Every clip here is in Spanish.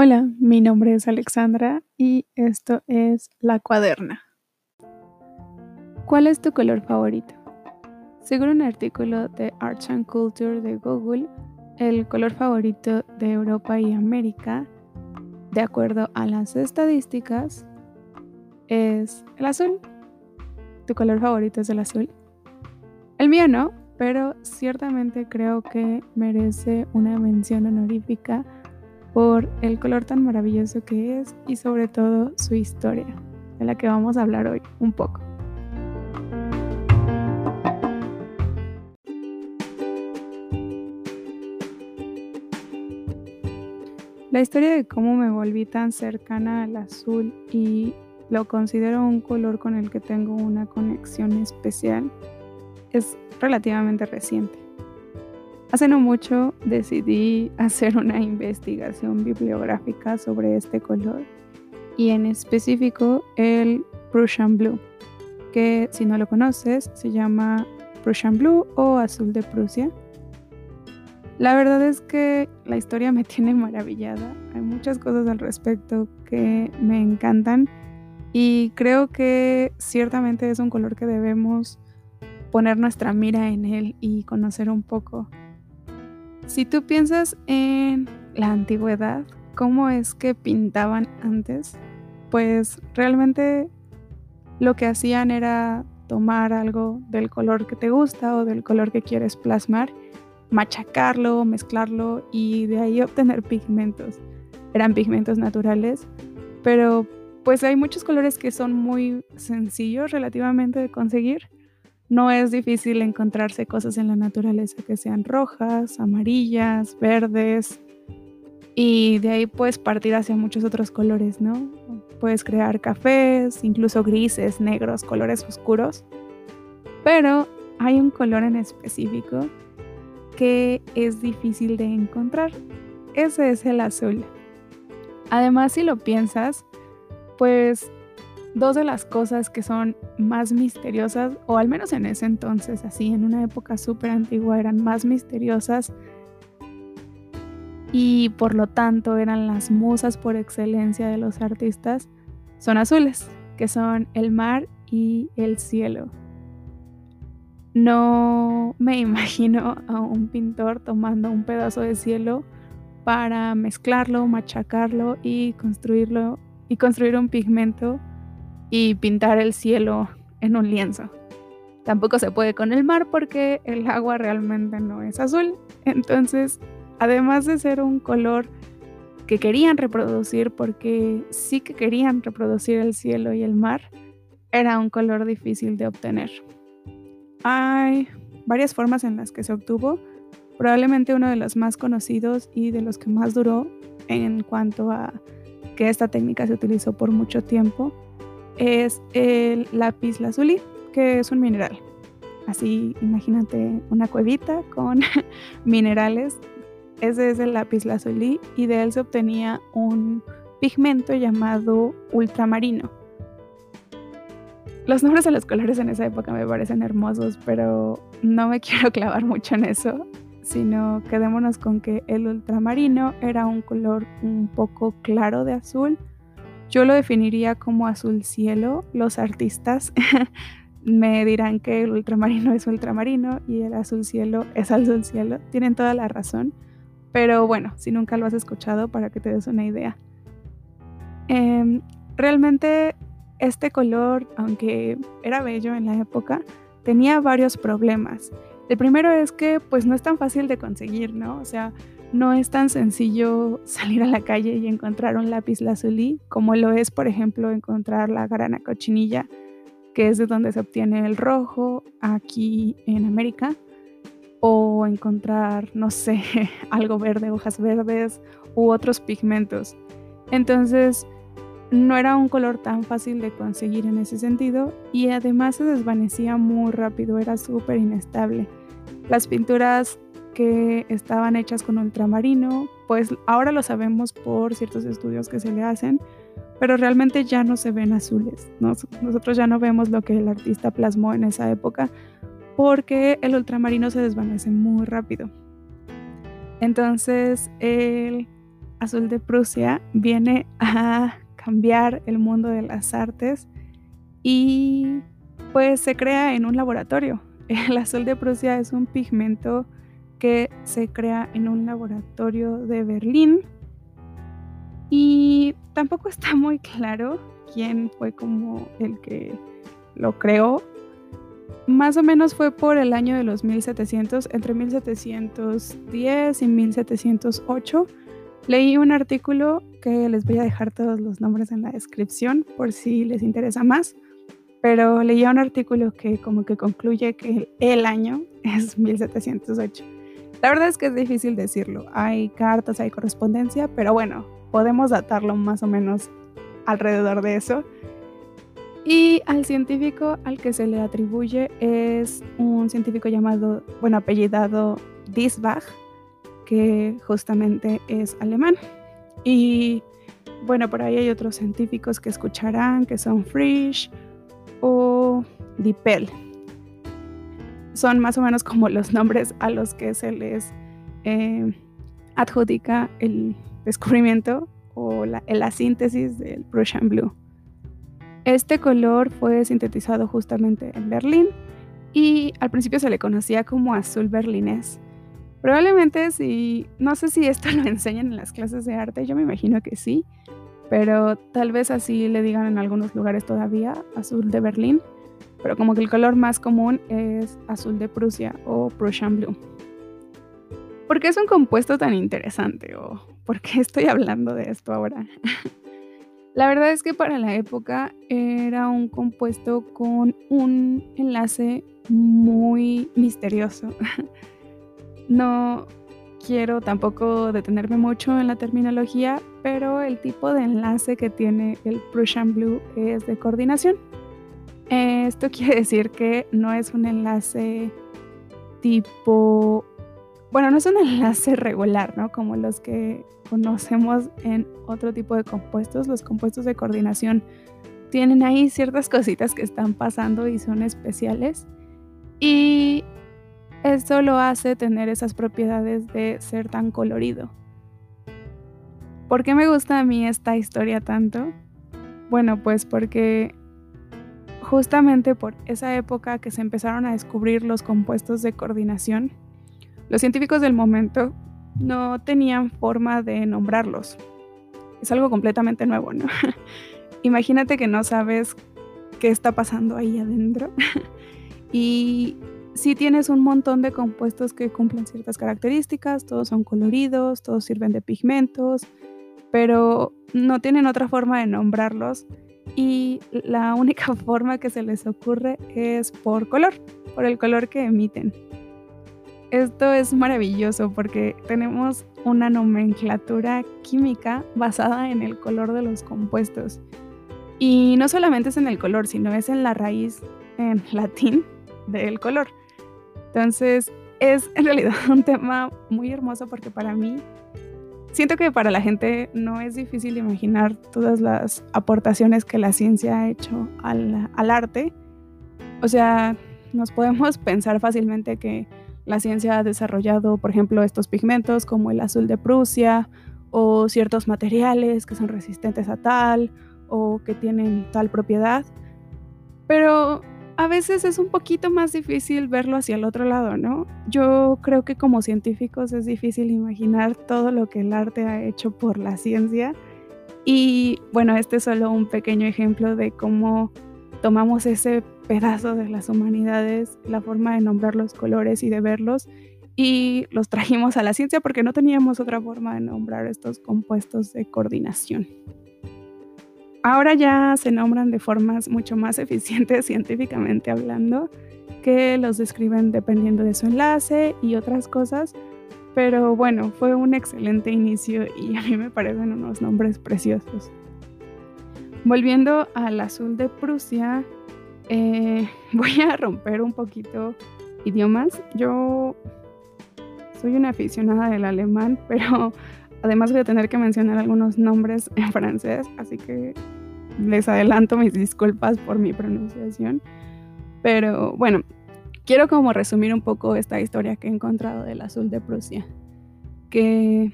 Hola, mi nombre es Alexandra y esto es La Cuaderna. ¿Cuál es tu color favorito? Según un artículo de Arts and Culture de Google, el color favorito de Europa y América, de acuerdo a las estadísticas, es el azul. ¿Tu color favorito es el azul? El mío no, pero ciertamente creo que merece una mención honorífica por el color tan maravilloso que es y sobre todo su historia, de la que vamos a hablar hoy un poco. La historia de cómo me volví tan cercana al azul y lo considero un color con el que tengo una conexión especial es relativamente reciente. Hace no mucho decidí hacer una investigación bibliográfica sobre este color y en específico el Prussian Blue, que si no lo conoces se llama Prussian Blue o azul de Prusia. La verdad es que la historia me tiene maravillada, hay muchas cosas al respecto que me encantan y creo que ciertamente es un color que debemos poner nuestra mira en él y conocer un poco. Si tú piensas en la antigüedad, cómo es que pintaban antes, pues realmente lo que hacían era tomar algo del color que te gusta o del color que quieres plasmar, machacarlo, mezclarlo y de ahí obtener pigmentos. Eran pigmentos naturales, pero pues hay muchos colores que son muy sencillos relativamente de conseguir no es difícil encontrarse cosas en la naturaleza que sean rojas, amarillas, verdes. Y de ahí puedes partir hacia muchos otros colores, ¿no? Puedes crear cafés, incluso grises, negros, colores oscuros. Pero hay un color en específico que es difícil de encontrar. Ese es el azul. Además, si lo piensas, pues dos de las cosas que son más misteriosas, o al menos en ese entonces, así, en una época súper antigua, eran más misteriosas y por lo tanto eran las musas por excelencia de los artistas, son azules, que son el mar y el cielo. No me imagino a un pintor tomando un pedazo de cielo para mezclarlo, machacarlo y construirlo y construir un pigmento y pintar el cielo en un lienzo. Tampoco se puede con el mar porque el agua realmente no es azul. Entonces, además de ser un color que querían reproducir porque sí que querían reproducir el cielo y el mar, era un color difícil de obtener. Hay varias formas en las que se obtuvo. Probablemente uno de los más conocidos y de los que más duró en cuanto a que esta técnica se utilizó por mucho tiempo es el lápiz lazuli, que es un mineral. Así, imagínate una cuevita con minerales. Ese es el lápiz lazuli y de él se obtenía un pigmento llamado ultramarino. Los nombres de los colores en esa época me parecen hermosos, pero no me quiero clavar mucho en eso, sino quedémonos con que el ultramarino era un color un poco claro de azul yo lo definiría como azul cielo. Los artistas me dirán que el ultramarino es ultramarino y el azul cielo es azul cielo. Tienen toda la razón. Pero bueno, si nunca lo has escuchado, para que te des una idea. Em, realmente este color, aunque era bello en la época, tenía varios problemas. El primero es que pues no es tan fácil de conseguir, ¿no? O sea, no es tan sencillo salir a la calle y encontrar un lápiz lazuli como lo es, por ejemplo, encontrar la grana cochinilla, que es de donde se obtiene el rojo aquí en América, o encontrar, no sé, algo verde, hojas verdes u otros pigmentos. Entonces, no era un color tan fácil de conseguir en ese sentido y además se desvanecía muy rápido, era súper inestable. Las pinturas estaban hechas con ultramarino, pues ahora lo sabemos por ciertos estudios que se le hacen, pero realmente ya no se ven azules. Nosotros ya no vemos lo que el artista plasmó en esa época porque el ultramarino se desvanece muy rápido. Entonces, el azul de Prusia viene a cambiar el mundo de las artes y pues se crea en un laboratorio. El azul de Prusia es un pigmento que se crea en un laboratorio de Berlín y tampoco está muy claro quién fue como el que lo creó. Más o menos fue por el año de los 1700, entre 1710 y 1708. Leí un artículo que les voy a dejar todos los nombres en la descripción por si les interesa más pero leía un artículo que como que concluye que el año es 1708. La verdad es que es difícil decirlo. Hay cartas, hay correspondencia, pero bueno, podemos datarlo más o menos alrededor de eso. Y al científico al que se le atribuye es un científico llamado, bueno, apellidado Diesbach, que justamente es alemán. Y bueno, por ahí hay otros científicos que escucharán, que son Frisch, o Dipel. Son más o menos como los nombres a los que se les eh, adjudica el descubrimiento o la, síntesis del Prussian Blue. Este color fue sintetizado justamente en Berlín y al principio se le conocía como azul berlinés. Probablemente si, no sé si esto lo enseñan en las clases de arte, yo me imagino que sí, pero tal vez así le digan en algunos lugares todavía azul de Berlín, pero como que el color más común es azul de Prusia o Prussian Blue. ¿Por qué es un compuesto tan interesante o por qué estoy hablando de esto ahora? la verdad es que para la época era un compuesto con un enlace muy misterioso. no, quiero tampoco detenerme mucho en la terminología, pero el tipo de enlace que tiene el Prussian Blue es de coordinación. Esto quiere decir que no es un enlace tipo, bueno, no es un enlace regular, ¿no? Como los que conocemos en otro tipo de compuestos. Los compuestos de coordinación tienen ahí ciertas cositas que están pasando y son especiales. Y esto lo hace tener esas propiedades de ser tan colorido. ¿Por qué me gusta a mí esta historia tanto? Bueno, pues porque justamente por esa época que se empezaron a descubrir los compuestos de coordinación, los científicos del momento no tenían forma de nombrarlos. Es algo completamente nuevo, ¿no? Imagínate que no sabes qué está pasando ahí adentro y si tienes un montón de compuestos que cumplen ciertas características, todos son coloridos, todos sirven de pigmentos, pero no tienen otra forma de nombrarlos y la única forma que se les ocurre es por color, por el color que emiten. Esto es maravilloso porque tenemos una nomenclatura química basada en el color de los compuestos. Y no solamente es en el color, sino es en la raíz en latín del color. Entonces, es en realidad un tema muy hermoso porque para mí, siento que para la gente no es difícil imaginar todas las aportaciones que la ciencia ha hecho al, al arte. O sea, nos podemos pensar fácilmente que la ciencia ha desarrollado, por ejemplo, estos pigmentos como el azul de Prusia o ciertos materiales que son resistentes a tal o que tienen tal propiedad. Pero a veces es un poquito más difícil verlo hacia el otro lado, ¿no? Yo creo que como científicos es difícil imaginar todo lo que el arte ha hecho por la ciencia. Y bueno, este es solo un pequeño ejemplo de cómo tomamos ese pedazo de las humanidades, la forma de nombrar los colores y de verlos, y los trajimos a la ciencia porque no teníamos otra forma de nombrar estos compuestos de coordinación. Ahora ya se nombran de formas mucho más eficientes científicamente hablando, que los describen dependiendo de su enlace y otras cosas. Pero bueno, fue un excelente inicio y a mí me parecen unos nombres preciosos. Volviendo al azul de Prusia, eh, voy a romper un poquito idiomas. Yo soy una aficionada del alemán, pero Además voy a tener que mencionar algunos nombres en francés, así que les adelanto mis disculpas por mi pronunciación. Pero bueno, quiero como resumir un poco esta historia que he encontrado del azul de Prusia. Que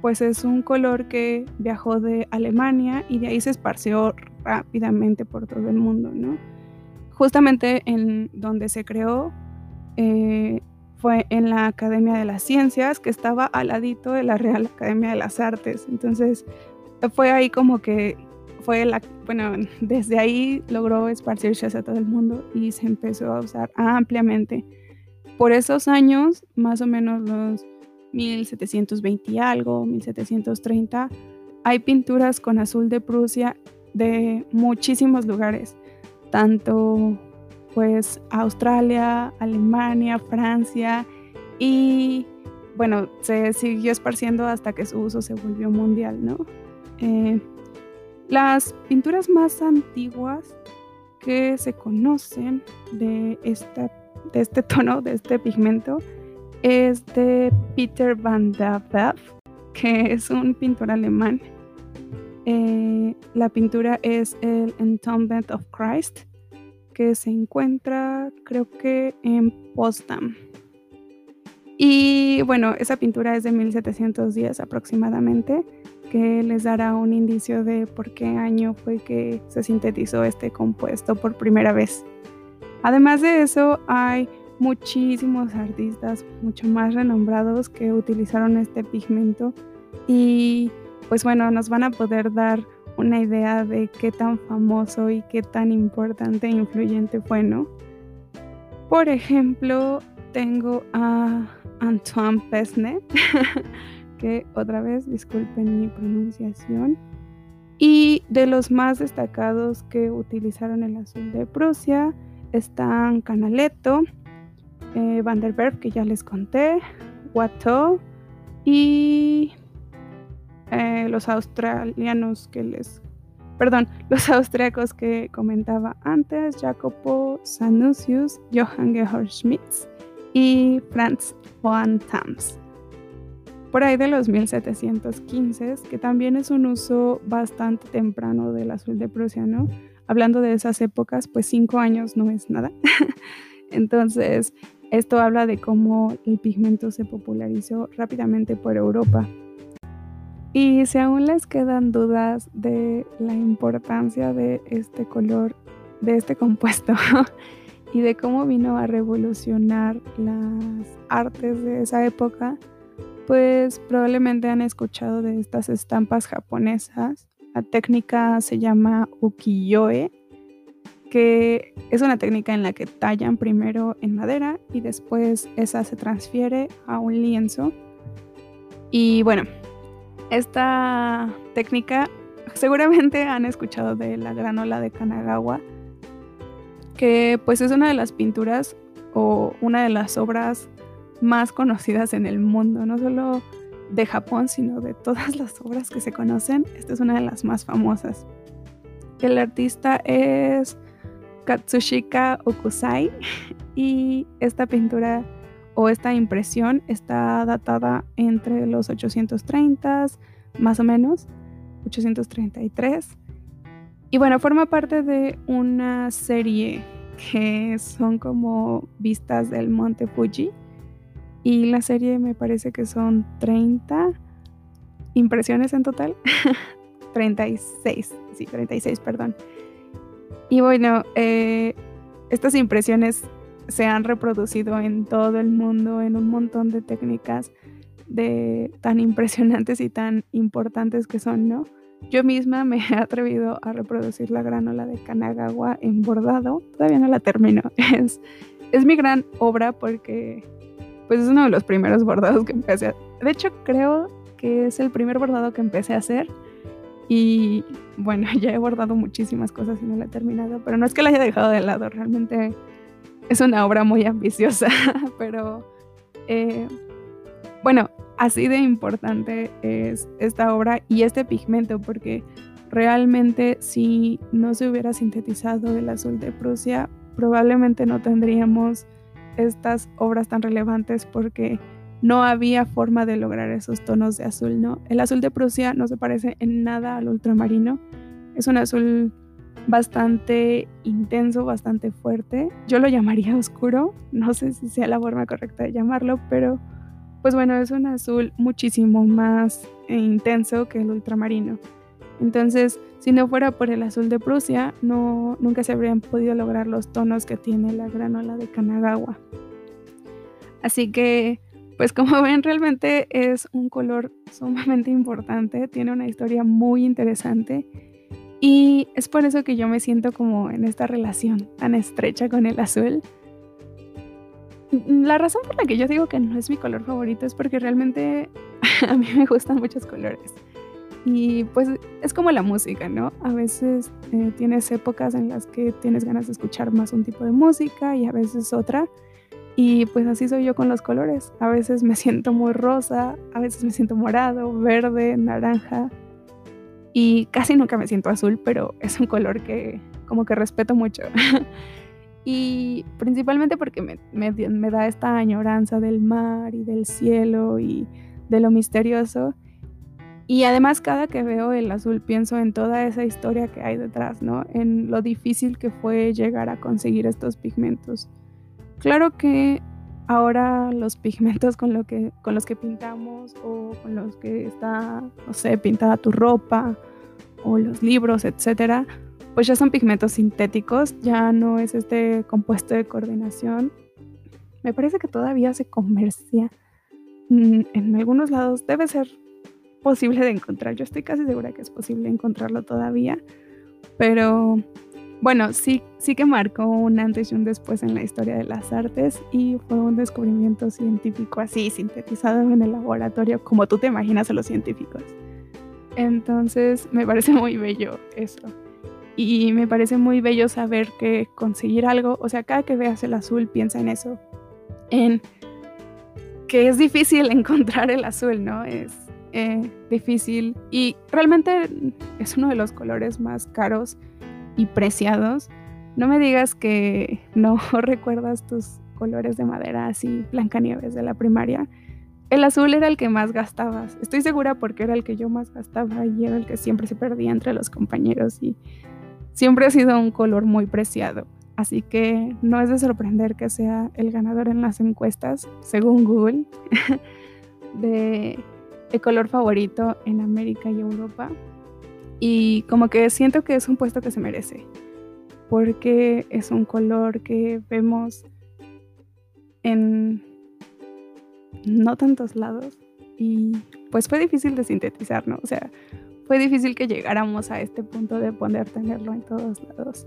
pues es un color que viajó de Alemania y de ahí se esparció rápidamente por todo el mundo, ¿no? Justamente en donde se creó eh, fue en la Academia de las Ciencias, que estaba al ladito de la Real Academia de las Artes. Entonces fue ahí como que fue la, bueno, desde ahí logró esparcirse hacia todo el mundo y se empezó a usar ampliamente. Por esos años, más o menos los 1720 y algo, 1730, hay pinturas con azul de Prusia de muchísimos lugares, tanto pues Australia, Alemania, Francia y bueno, se siguió esparciendo hasta que su uso se volvió mundial, ¿no? Eh, las pinturas más antiguas que se conocen de, esta, de este tono, de este pigmento, es de Peter van der que es un pintor alemán. Eh, la pintura es el Entombment of Christ, que se encuentra creo que en Potsdam. Y bueno, esa pintura es de 1710 aproximadamente que les dará un indicio de por qué año fue que se sintetizó este compuesto por primera vez. Además de eso, hay muchísimos artistas mucho más renombrados que utilizaron este pigmento y pues bueno, nos van a poder dar una idea de qué tan famoso y qué tan importante e influyente fue, ¿no? Por ejemplo, tengo a Antoine Pesnet, que otra vez disculpen mi pronunciación. Y de los más destacados que utilizaron el azul de Prusia están Canaletto, eh, Van der Berg, que ya les conté, Watteau y eh, los australianos que les. Perdón, los austriacos que comentaba antes, Jacopo Sanusius, Johann Georg Schmitz y Franz von Tams por ahí de los 1715, que también es un uso bastante temprano del azul de Prusia, ¿no? Hablando de esas épocas, pues cinco años no es nada. Entonces, esto habla de cómo el pigmento se popularizó rápidamente por Europa. Y si aún les quedan dudas de la importancia de este color, de este compuesto, y de cómo vino a revolucionar las artes de esa época, pues probablemente han escuchado de estas estampas japonesas. La técnica se llama ukiyo-e, que es una técnica en la que tallan primero en madera y después esa se transfiere a un lienzo. Y bueno, esta técnica seguramente han escuchado de la granola de Kanagawa, que pues es una de las pinturas o una de las obras más conocidas en el mundo, no solo de Japón, sino de todas las obras que se conocen. Esta es una de las más famosas. El artista es Katsushika Okusai y esta pintura o esta impresión está datada entre los 830 más o menos, 833. Y bueno, forma parte de una serie que son como vistas del monte Fuji y la serie me parece que son 30 impresiones en total. 36, sí, 36, perdón. Y bueno, eh, estas impresiones se han reproducido en todo el mundo en un montón de técnicas de tan impresionantes y tan importantes que son, ¿no? Yo misma me he atrevido a reproducir la granola de Kanagawa en bordado. Todavía no la termino. Es, es mi gran obra porque pues es uno de los primeros bordados que empecé a... De hecho, creo que es el primer bordado que empecé a hacer. Y bueno, ya he bordado muchísimas cosas y no la he terminado, pero no es que la haya dejado de lado, realmente es una obra muy ambiciosa, pero eh, bueno, así de importante es esta obra y este pigmento, porque realmente si no se hubiera sintetizado el azul de Prusia, probablemente no tendríamos estas obras tan relevantes porque no había forma de lograr esos tonos de azul, ¿no? El azul de Prusia no se parece en nada al ultramarino. Es un azul bastante intenso, bastante fuerte. Yo lo llamaría oscuro, no sé si sea la forma correcta de llamarlo, pero pues bueno, es un azul muchísimo más intenso que el ultramarino. Entonces, si no fuera por el azul de Prusia, no, nunca se habrían podido lograr los tonos que tiene la granola de Kanagawa. Así que, pues como ven, realmente es un color sumamente importante, tiene una historia muy interesante y es por eso que yo me siento como en esta relación tan estrecha con el azul. La razón por la que yo digo que no es mi color favorito es porque realmente a mí me gustan muchos colores. Y pues es como la música, ¿no? A veces eh, tienes épocas en las que tienes ganas de escuchar más un tipo de música y a veces otra. Y pues así soy yo con los colores. A veces me siento muy rosa, a veces me siento morado, verde, naranja. Y casi nunca me siento azul, pero es un color que como que respeto mucho. y principalmente porque me, me, me da esta añoranza del mar y del cielo y de lo misterioso y además cada que veo el azul pienso en toda esa historia que hay detrás, ¿no? En lo difícil que fue llegar a conseguir estos pigmentos. Claro que ahora los pigmentos con, los que pintamos o con los que está, no sé, pintada tu ropa o los libros, etcétera, pues ya son pigmentos sintéticos, ya no es este compuesto de coordinación. Me parece que todavía se comercia mm, en algunos lados, debe ser posible de encontrar. Yo estoy casi segura que es posible encontrarlo todavía. Pero bueno, sí, sí que marcó un antes y un después en la historia de las artes y fue un descubrimiento científico así, sintetizado en el laboratorio, como tú te imaginas a los científicos. Entonces me parece muy bello eso. Y me parece muy bello saber que conseguir algo, o sea, cada que veas el azul, piensa en eso. En que es difícil encontrar el azul, ¿no? Es, eh, difícil y realmente es uno de los colores más caros y preciados. No me digas que no recuerdas tus colores de madera así, Blancanieves de la primaria. El azul era el que más gastabas. Estoy segura porque era el que yo más gastaba y era el que siempre se perdía entre los compañeros y siempre ha sido un color muy preciado. Así que no es de sorprender que sea el ganador en las encuestas, según Google, de el color favorito en América y Europa. Y como que siento que es un puesto que se merece, porque es un color que vemos en no tantos lados y pues fue difícil de sintetizar, ¿no? O sea, fue difícil que llegáramos a este punto de poder tenerlo en todos lados.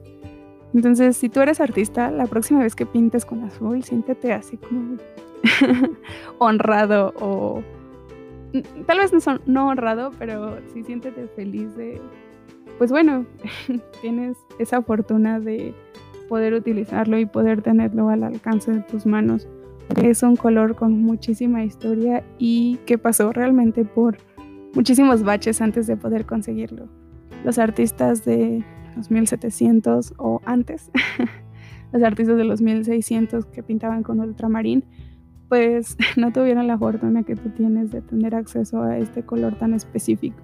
Entonces, si tú eres artista, la próxima vez que pintes con azul, siéntete así como honrado o tal vez no, son, no honrado, pero sí siéntete feliz de, pues bueno, tienes esa fortuna de poder utilizarlo y poder tenerlo al alcance de tus manos. Es un color con muchísima historia y que pasó realmente por muchísimos baches antes de poder conseguirlo. Los artistas de los 1700 o antes, los artistas de los 1600 que pintaban con ultramarín, pues no tuvieron la fortuna que tú tienes de tener acceso a este color tan específico.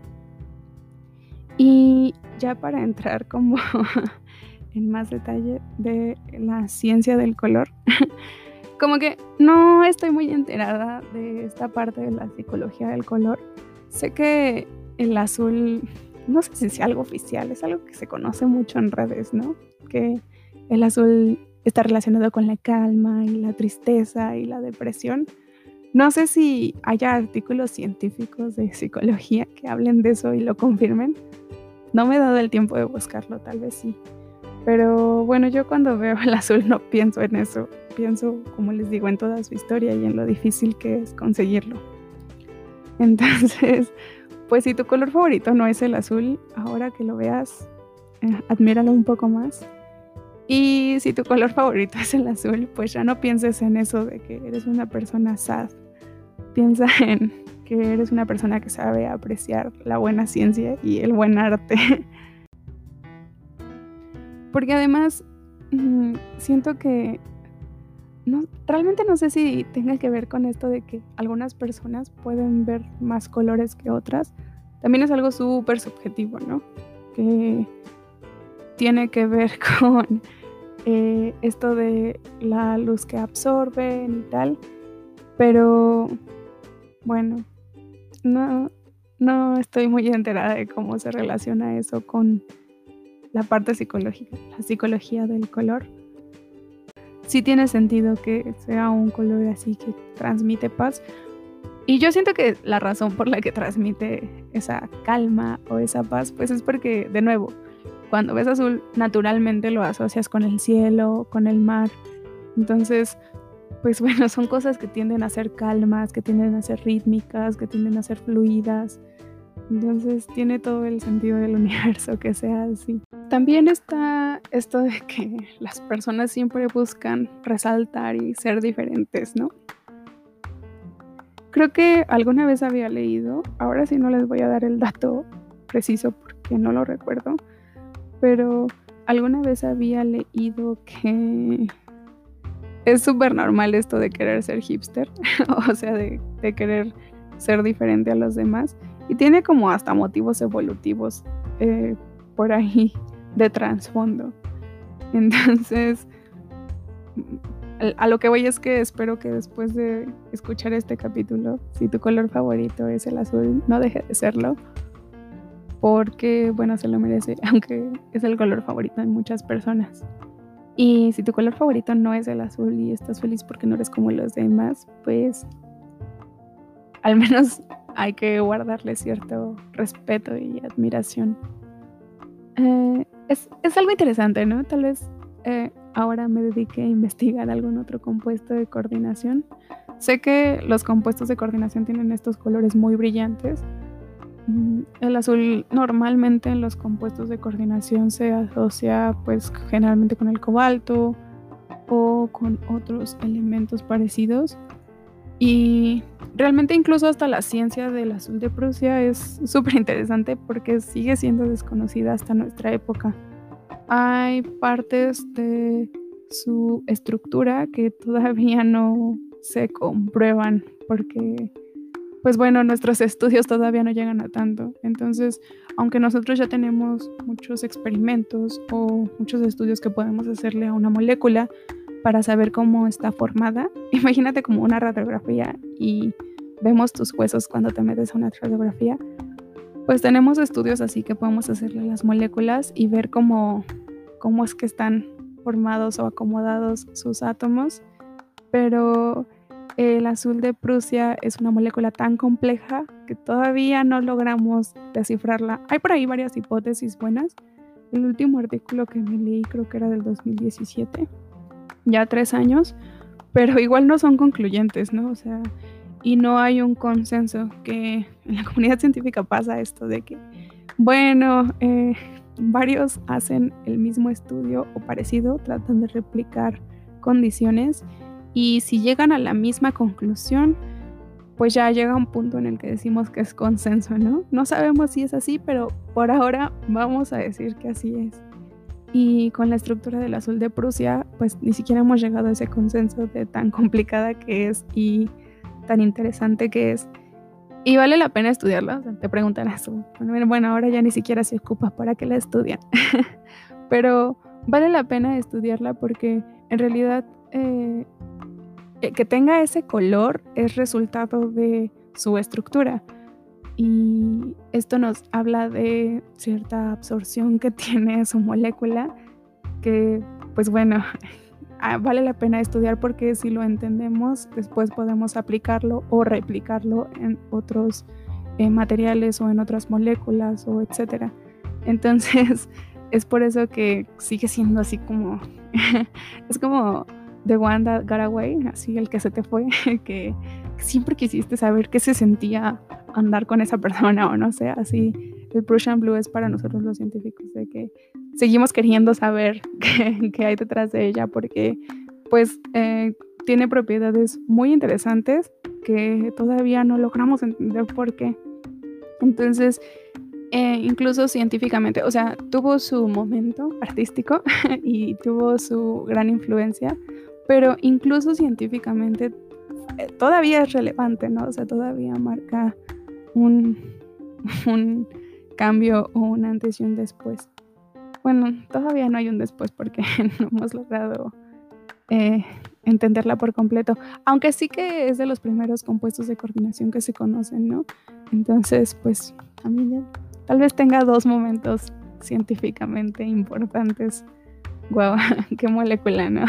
Y ya para entrar como en más detalle de la ciencia del color, como que no estoy muy enterada de esta parte de la psicología del color. Sé que el azul, no sé si sea algo oficial, es algo que se conoce mucho en redes, ¿no? Que el azul está relacionado con la calma y la tristeza y la depresión. No sé si haya artículos científicos de psicología que hablen de eso y lo confirmen. No me he dado el tiempo de buscarlo, tal vez sí. Pero bueno, yo cuando veo el azul no pienso en eso. Pienso, como les digo, en toda su historia y en lo difícil que es conseguirlo. Entonces, pues si tu color favorito no es el azul, ahora que lo veas, eh, admíralo un poco más y si tu color favorito es el azul, pues ya no pienses en eso de que eres una persona sad. Piensa en que eres una persona que sabe apreciar la buena ciencia y el buen arte. Porque además mm, siento que no, realmente no sé si tenga que ver con esto de que algunas personas pueden ver más colores que otras. También es algo súper subjetivo, ¿no? Que tiene que ver con eh, esto de la luz que absorben y tal, pero bueno, no, no estoy muy enterada de cómo se relaciona eso con la parte psicológica, la psicología del color. Sí tiene sentido que sea un color así que transmite paz. Y yo siento que la razón por la que transmite esa calma o esa paz, pues es porque, de nuevo, cuando ves azul, naturalmente lo asocias con el cielo, con el mar. Entonces, pues bueno, son cosas que tienden a ser calmas, que tienden a ser rítmicas, que tienden a ser fluidas. Entonces tiene todo el sentido del universo que sea así. También está esto de que las personas siempre buscan resaltar y ser diferentes, ¿no? Creo que alguna vez había leído, ahora sí no les voy a dar el dato preciso porque no lo recuerdo, pero alguna vez había leído que es súper normal esto de querer ser hipster, o sea, de, querer ser diferente a los demás. Y tiene como hasta motivos evolutivos eh, por ahí de trasfondo. Entonces, a lo que voy es que espero que después de escuchar este capítulo, si tu color favorito es el azul, no deje de serlo. Porque, bueno, se lo merece, aunque es el color favorito de muchas personas. Y si tu color favorito no es el azul y estás feliz porque no eres como los demás, pues al menos hay que guardarle cierto respeto y admiración. Eh, es, algo interesante, ¿no? Tal vez eh, ahora me dedique a investigar algún otro compuesto de coordinación. Sé que los compuestos de coordinación tienen estos colores muy brillantes, el azul normalmente en los compuestos de coordinación se asocia pues generalmente con el cobalto o con otros elementos parecidos. Y realmente incluso hasta la ciencia del azul de Prusia es súper interesante porque sigue siendo desconocida hasta nuestra época. Hay partes de su estructura que todavía no se comprueban porque pues bueno, nuestros estudios todavía no llegan a tanto. Entonces, aunque nosotros ya tenemos muchos experimentos o muchos estudios que podemos hacerle a una molécula para saber cómo está formada, imagínate como una radiografía y vemos tus huesos cuando te metes a una radiografía, pues tenemos estudios así que podemos hacerle a las moléculas y ver cómo, cómo es que están formados o acomodados sus átomos, pero el azul de Prusia es una molécula tan compleja que todavía no logramos descifrarla. Hay por ahí varias hipótesis buenas. El último artículo que me leí creo que era del 2017, ya tres años, pero igual no son concluyentes, ¿no? O sea, y no hay un consenso que en la comunidad científica pasa esto de que, bueno, eh, varios hacen el mismo estudio o parecido, tratan de replicar condiciones y si llegan a la misma conclusión, pues ya llega un punto en el que decimos que es consenso, ¿no? No sabemos si es así, pero por ahora vamos a decir que así es. Y con la estructura del azul de Prusia, pues ni siquiera hemos llegado a ese consenso de tan complicada que es y tan interesante que es. Y vale la pena estudiarla. O sea, te preguntarás, bueno, ahora ya ni siquiera se ocupa para que la estudien. Pero vale la pena estudiarla porque en realidad eh, que tenga ese color es resultado de su estructura. Y esto nos habla de cierta absorción que tiene su molécula, que pues bueno, ah, vale la pena estudiar porque si lo entendemos, después podemos aplicarlo o replicarlo en otros eh, materiales o en otras moléculas o etcétera. Entonces, es por eso que sigue siendo así como, es como de Wanda Garaway, así el que se te fue, que siempre quisiste saber qué se sentía andar con esa persona o no sé, así el Prussian Blue es para nosotros los científicos, de que seguimos queriendo saber qué, hay detrás de ella porque pues eh, tiene propiedades muy interesantes que todavía no logramos entender por qué. Entonces, eh, incluso científicamente, o sea, tuvo su momento artístico y tuvo su gran influencia, pero incluso científicamente eh, todavía es relevante, ¿no? O sea, todavía marca un, un cambio o una antes y un después. Bueno, todavía no hay un después porque no hemos logrado eh, entenderla por completo, aunque sí que es de los primeros compuestos de coordinación que se conocen, ¿no? Entonces, pues a mí tal vez tenga dos momentos científicamente importantes. Guau, qué molécula, ¿no?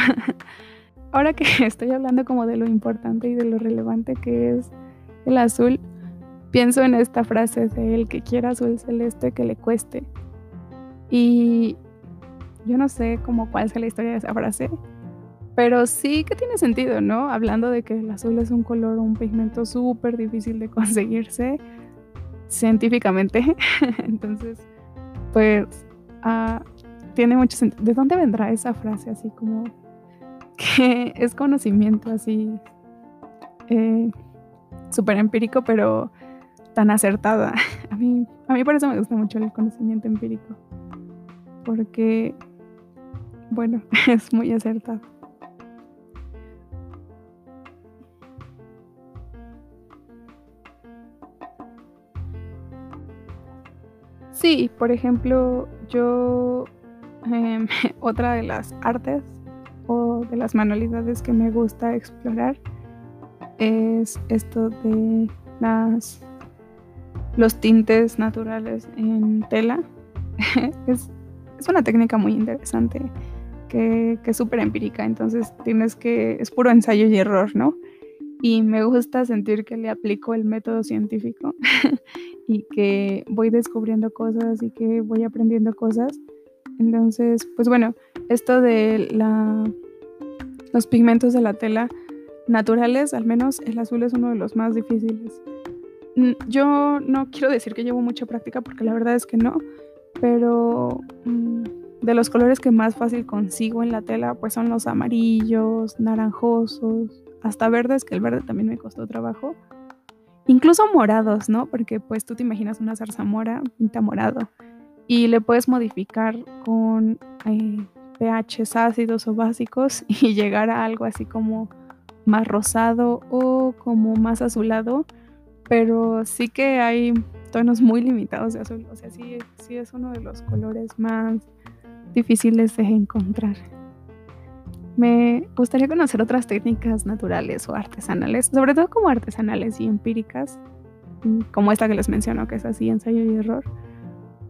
Ahora que estoy hablando como de lo importante y de lo relevante que es el azul, pienso en esta frase de el que quiera azul celeste que le cueste. Y yo no sé cómo cuál es la historia de esa frase, pero sí que tiene sentido, ¿no? Hablando de que el azul es un color, un pigmento súper difícil de conseguirse científicamente. Entonces, pues, uh, tiene mucho sentido. ¿De dónde vendrá esa frase así como que es conocimiento así eh, súper empírico, pero tan acertada? A mí, a mí por eso me gusta mucho el conocimiento empírico, porque, bueno, es muy acertado. Sí, por ejemplo, yo, em, otra de las artes o de las manualidades que me gusta explorar es esto de las los tintes naturales en tela. es, una técnica muy interesante que, que es súper empírica, entonces tienes que, es puro ensayo y error, ¿no? y me gusta sentir que le aplico el método científico y que voy descubriendo cosas y que voy aprendiendo cosas. Entonces, pues bueno, esto de la, los pigmentos de la tela naturales, al menos el azul es uno de los más difíciles. Mm, yo no quiero decir que llevo mucha práctica porque la verdad es que no, pero mm, de los colores que más fácil consigo en la tela pues son los amarillos, naranjosos, hasta verdes, que el verde también me costó trabajo. Incluso morados, ¿no? Porque pues tú te imaginas una zarzamora pinta morado y le puedes modificar con eh, pHs ácidos o básicos y llegar a algo así como más rosado o como más azulado, pero sí que hay tonos muy limitados de azul, o sea, sí, sí es uno de los colores más difíciles de encontrar. Me gustaría conocer otras técnicas naturales o artesanales, sobre todo como artesanales y empíricas, mm, como esta que les menciono, que es así ensayo y error,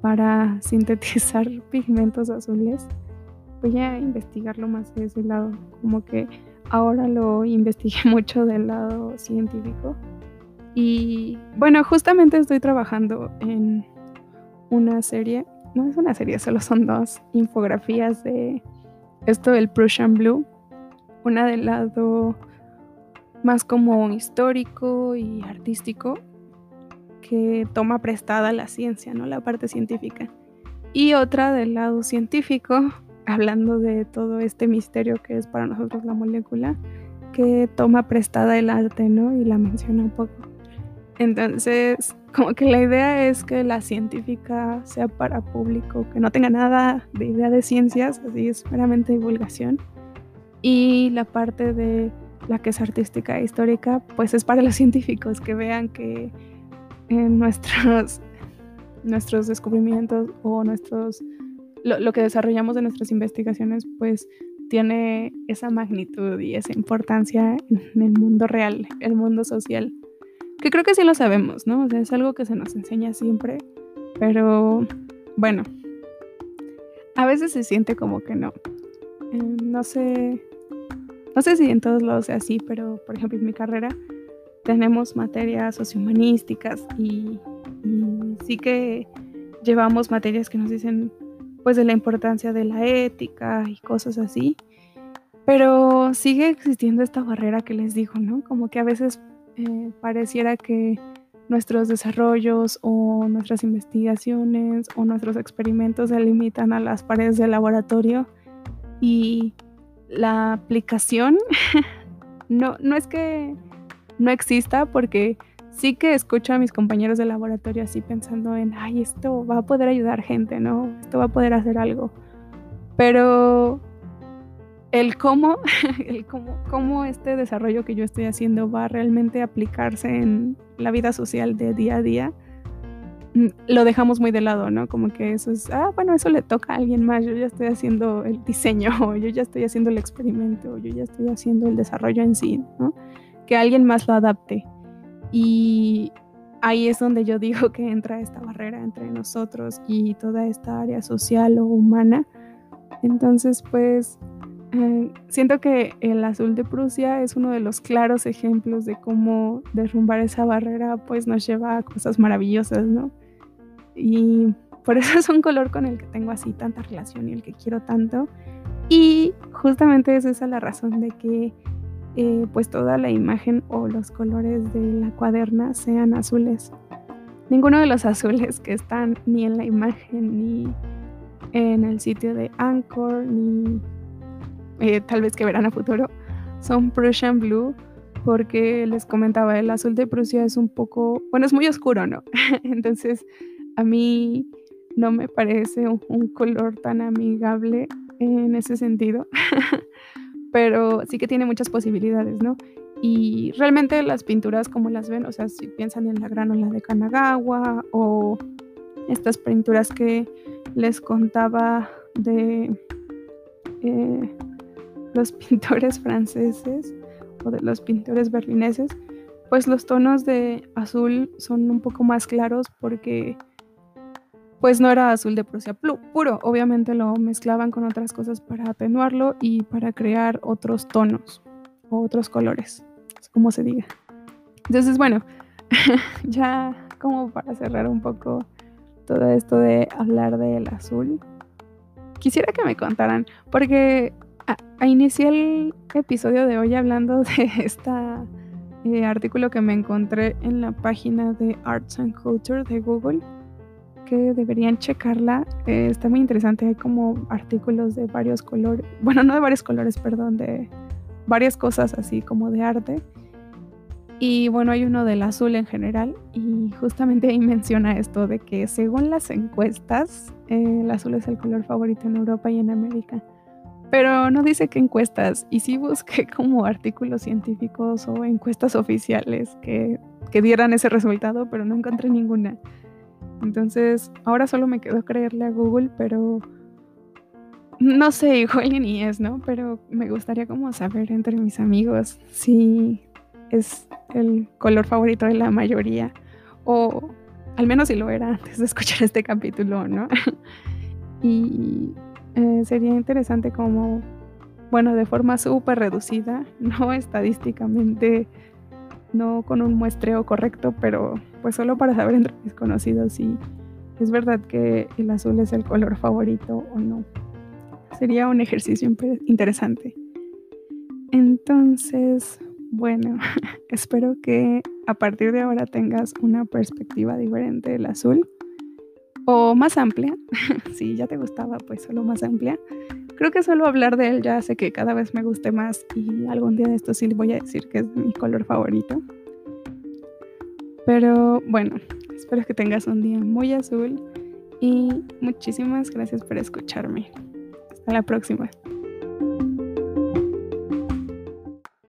para sintetizar pigmentos azules. Voy a investigarlo más de ese lado, como que ahora lo investigué mucho del lado científico. Y bueno, justamente estoy trabajando en una serie, no es una serie, solo son dos infografías de esto del Prussian Blue, una del lado más como histórico y artístico que toma prestada la ciencia, ¿no? La parte científica. Y otra del lado científico, hablando de todo este misterio que es para nosotros la molécula, que toma prestada el arte, ¿no? Y la menciona un poco. Entonces, como que la idea es que la científica sea para público, que no tenga nada de idea de ciencias, así es meramente divulgación. Y la parte de la que es artística e histórica, pues es para los científicos que vean que en nuestros, nuestros descubrimientos o nuestros, lo, que desarrollamos de nuestras investigaciones, pues tiene esa magnitud y esa importancia en el mundo real, el mundo social. Que creo que sí lo sabemos, ¿no? O sea, es algo que se nos enseña siempre, pero bueno, a veces se siente como que no. Eh, no sé, no sé si en todos lados sea así, pero por ejemplo en mi carrera tenemos materias sociohumanísticas y sí que llevamos materias que nos dicen pues de la importancia de la ética y cosas así. Pero sigue existiendo esta barrera que les digo, ¿no? Como que a veces eh, pareciera que nuestros desarrollos o nuestras investigaciones o nuestros experimentos se limitan a las paredes del laboratorio y la aplicación no, no es que no exista porque sí que escucho a mis compañeros de laboratorio así pensando en, ay, esto va a poder ayudar gente, ¿no? Esto va a poder hacer algo. Pero el cómo, el cómo, este desarrollo que yo estoy haciendo va a realmente aplicarse en la vida social de día a día, mm, lo dejamos muy de lado, ¿no? Como que eso es, ah, bueno, eso le toca a alguien más, yo ya estoy haciendo el diseño, o yo ya estoy haciendo el experimento, o yo ya estoy haciendo el desarrollo en sí, ¿no? Que alguien más lo adapte. Y ahí es donde yo digo que entra esta barrera entre nosotros y toda esta área social o humana. Entonces, pues, eh, siento que el azul de Prusia es uno de los claros ejemplos de cómo derrumbar esa barrera, pues nos lleva a cosas maravillosas, ¿no? Y por eso es un color con el que tengo así tanta relación y el que quiero tanto. Y justamente es esa la razón de que eh, pues toda la imagen o los colores de la cuaderna sean azules. Ninguno de los azules que están ni en la imagen, ni en el sitio de Anchor, ni eh, tal vez que verán a futuro, son Prussian Blue, porque les comentaba, el azul de Prusia es un poco, bueno, es muy oscuro, ¿no? Entonces, a mí no me parece un color tan amigable en ese sentido. pero sí que tiene muchas posibilidades, ¿no? Y realmente las pinturas como las ven, o sea, si piensan en la granola de Kanagawa o estas pinturas que les contaba de eh, los pintores franceses o de los pintores berlineses, pues los tonos de azul son un poco más claros porque pues no era azul de Prusia puro, obviamente lo mezclaban con otras cosas para atenuarlo y para crear otros tonos o otros colores, como se diga. Entonces, bueno, ya como para cerrar un poco todo esto de hablar del azul, quisiera que me contaran, porque inicié el episodio de hoy hablando de este artículo que me encontré en la página de Arts and Culture de Google que deberían checarla. Eh, está muy interesante. Hay como artículos de varios colores. Bueno, no de varios colores, perdón, de varias cosas así como de arte. Y bueno, hay uno del azul en general. Y justamente ahí menciona esto de que según las encuestas, eh, el azul es el color favorito en Europa y en América. Pero no dice qué encuestas. Y sí busqué como artículos científicos o encuestas oficiales que, que dieran ese resultado, pero no encontré ninguna. Entonces, ahora solo me quedo creerle a Google, pero no sé, igual ni es, ¿no? Pero me gustaría como saber entre mis amigos si es el color favorito de la mayoría o al menos si lo era antes de escuchar este capítulo, ¿no? y eh, sería interesante como, bueno, de forma súper reducida, no estadísticamente no con un muestreo correcto, pero pues solo para saber entre mis conocidos si es verdad que el azul es el color favorito o no. Sería un ejercicio interesante. Entonces, bueno, espero que a partir de ahora tengas una perspectiva diferente del azul o más amplia. si ya te gustaba, pues solo más amplia. Creo que solo hablar de él ya hace que cada vez me guste más y algún día de esto sí voy a decir que es mi color favorito. Pero bueno, espero que tengas un día muy azul y muchísimas gracias por escucharme. Hasta la próxima.